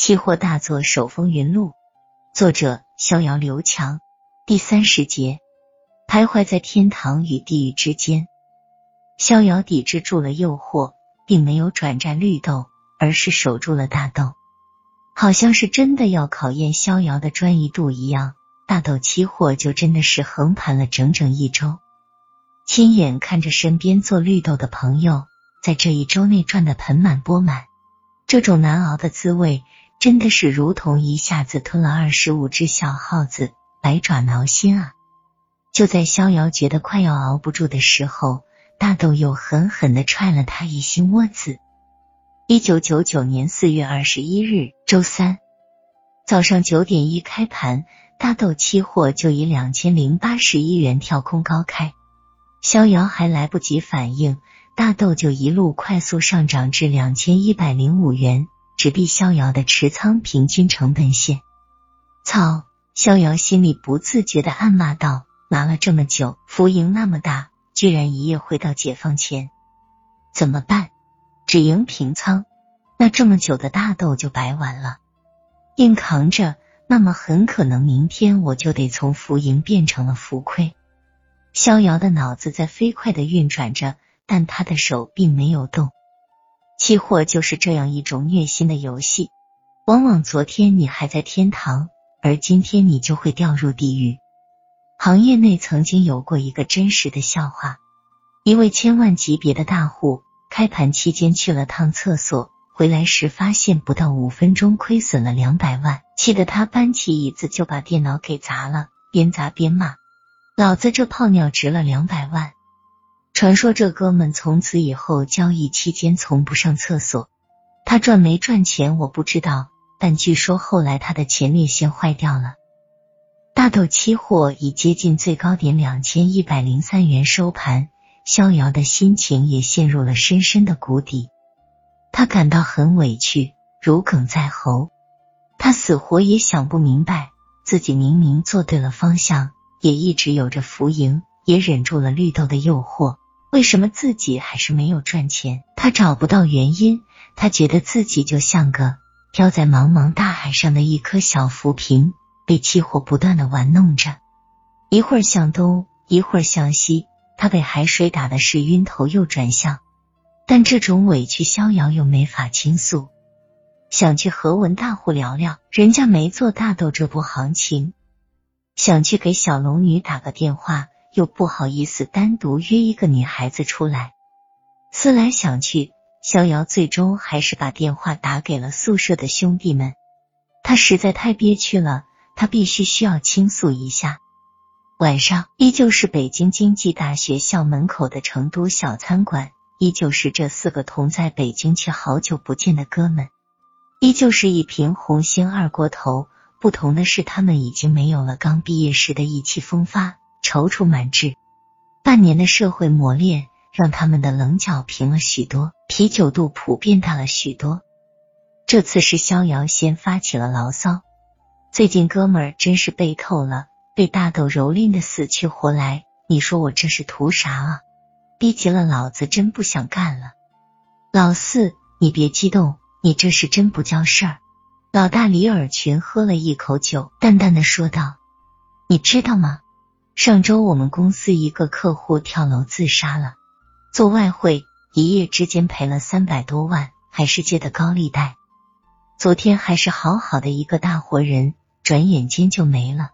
期货大作手风云录，作者逍遥刘强。第三十节，徘徊在天堂与地狱之间。逍遥抵制住了诱惑，并没有转战绿豆，而是守住了大豆。好像是真的要考验逍遥的专一度一样，大豆期货就真的是横盘了整整一周。亲眼看着身边做绿豆的朋友，在这一周内赚得盆满钵满，这种难熬的滋味，真的是如同一下子吞了二十五只小耗子，百爪挠心啊！就在逍遥觉得快要熬不住的时候，大豆又狠狠的踹了他一心窝子。一九九九年四月二十一日，周三早上九点一开盘，大豆期货就以两千零八十一元跳空高开。逍遥还来不及反应，大豆就一路快速上涨至两千一百零五元，直逼逍遥的持仓平均成本线。操！逍遥心里不自觉的暗骂道：“拿了这么久，浮盈那么大，居然一夜回到解放前，怎么办？只赢平仓，那这么久的大豆就白玩了。硬扛着，那么很可能明天我就得从浮盈变成了浮亏。”逍遥的脑子在飞快的运转着，但他的手并没有动。期货就是这样一种虐心的游戏，往往昨天你还在天堂，而今天你就会掉入地狱。行业内曾经有过一个真实的笑话：一位千万级别的大户，开盘期间去了趟厕所，回来时发现不到五分钟亏损了两百万，气得他搬起椅子就把电脑给砸了，边砸边骂。老子这泡尿值了两百万。传说这哥们从此以后交易期间从不上厕所。他赚没赚钱我不知道，但据说后来他的前列腺坏掉了。大豆期货已接近最高点两千一百零三元收盘，逍遥的心情也陷入了深深的谷底。他感到很委屈，如鲠在喉。他死活也想不明白，自己明明做对了方向。也一直有着浮盈，也忍住了绿豆的诱惑，为什么自己还是没有赚钱？他找不到原因，他觉得自己就像个飘在茫茫大海上的一颗小浮萍，被期货不断的玩弄着，一会儿向东，一会儿向西，他被海水打的是晕头又转向。但这种委屈，逍遥又没法倾诉，想去和文大户聊聊，人家没做大豆这波行情。想去给小龙女打个电话，又不好意思单独约一个女孩子出来。思来想去，逍遥最终还是把电话打给了宿舍的兄弟们。他实在太憋屈了，他必须需要倾诉一下。晚上依旧是北京经济大学校门口的成都小餐馆，依旧是这四个同在北京却好久不见的哥们，依旧是一瓶红星二锅头。不同的是，他们已经没有了刚毕业时的意气风发、踌躇满志。半年的社会磨练让他们的棱角平了许多，啤酒肚普遍大了许多。这次是逍遥先发起了牢骚：“最近哥们儿真是背透了，被大豆蹂躏的死去活来。你说我这是图啥啊？逼急了，老子真不想干了。”老四，你别激动，你这是真不叫事儿。老大李尔群喝了一口酒，淡淡的说道：“你知道吗？上周我们公司一个客户跳楼自杀了，做外汇一夜之间赔了三百多万，还是借的高利贷。昨天还是好好的一个大活人，转眼间就没了。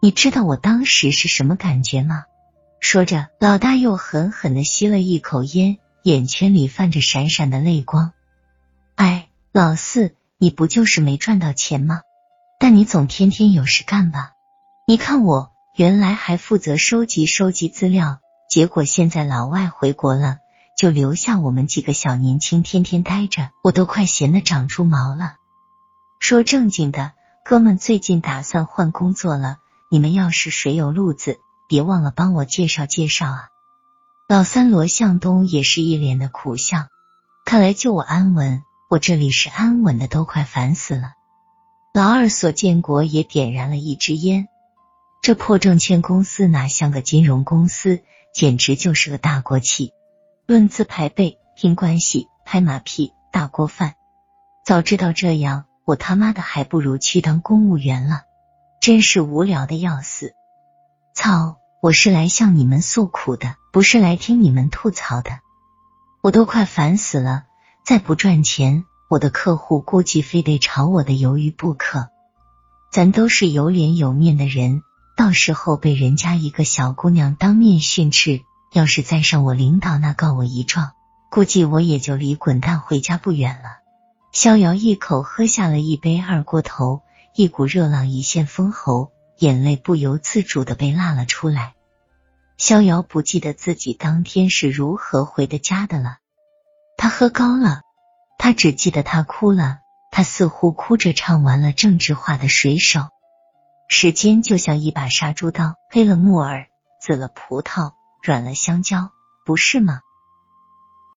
你知道我当时是什么感觉吗？”说着，老大又狠狠的吸了一口烟，眼圈里泛着闪闪的泪光。哎，老四。你不就是没赚到钱吗？但你总天天有事干吧？你看我原来还负责收集收集资料，结果现在老外回国了，就留下我们几个小年轻天天待着，我都快闲得长出毛了。说正经的，哥们最近打算换工作了，你们要是谁有路子，别忘了帮我介绍介绍啊。老三罗向东也是一脸的苦笑，看来就我安稳。我这里是安稳的，都快烦死了。老二索建国也点燃了一支烟。这破证券公司哪像个金融公司，简直就是个大国企。论资排辈、拼关系、拍马屁、大锅饭。早知道这样，我他妈的还不如去当公务员了，真是无聊的要死！操，我是来向你们诉苦的，不是来听你们吐槽的。我都快烦死了，再不赚钱，我的客户估计非得炒我的鱿鱼不可。咱都是有脸有面的人，到时候被人家一个小姑娘当面训斥，要是再上我领导那告我一状，估计我也就离滚蛋回家不远了。逍遥一口喝下了一杯二锅头，一股热浪一现封喉，眼泪不由自主的被辣了出来。逍遥不记得自己当天是如何回的家的了，他喝高了，他只记得他哭了。他似乎哭着唱完了政治化的水手。时间就像一把杀猪刀，黑了木耳，紫了葡萄，软了香蕉，不是吗？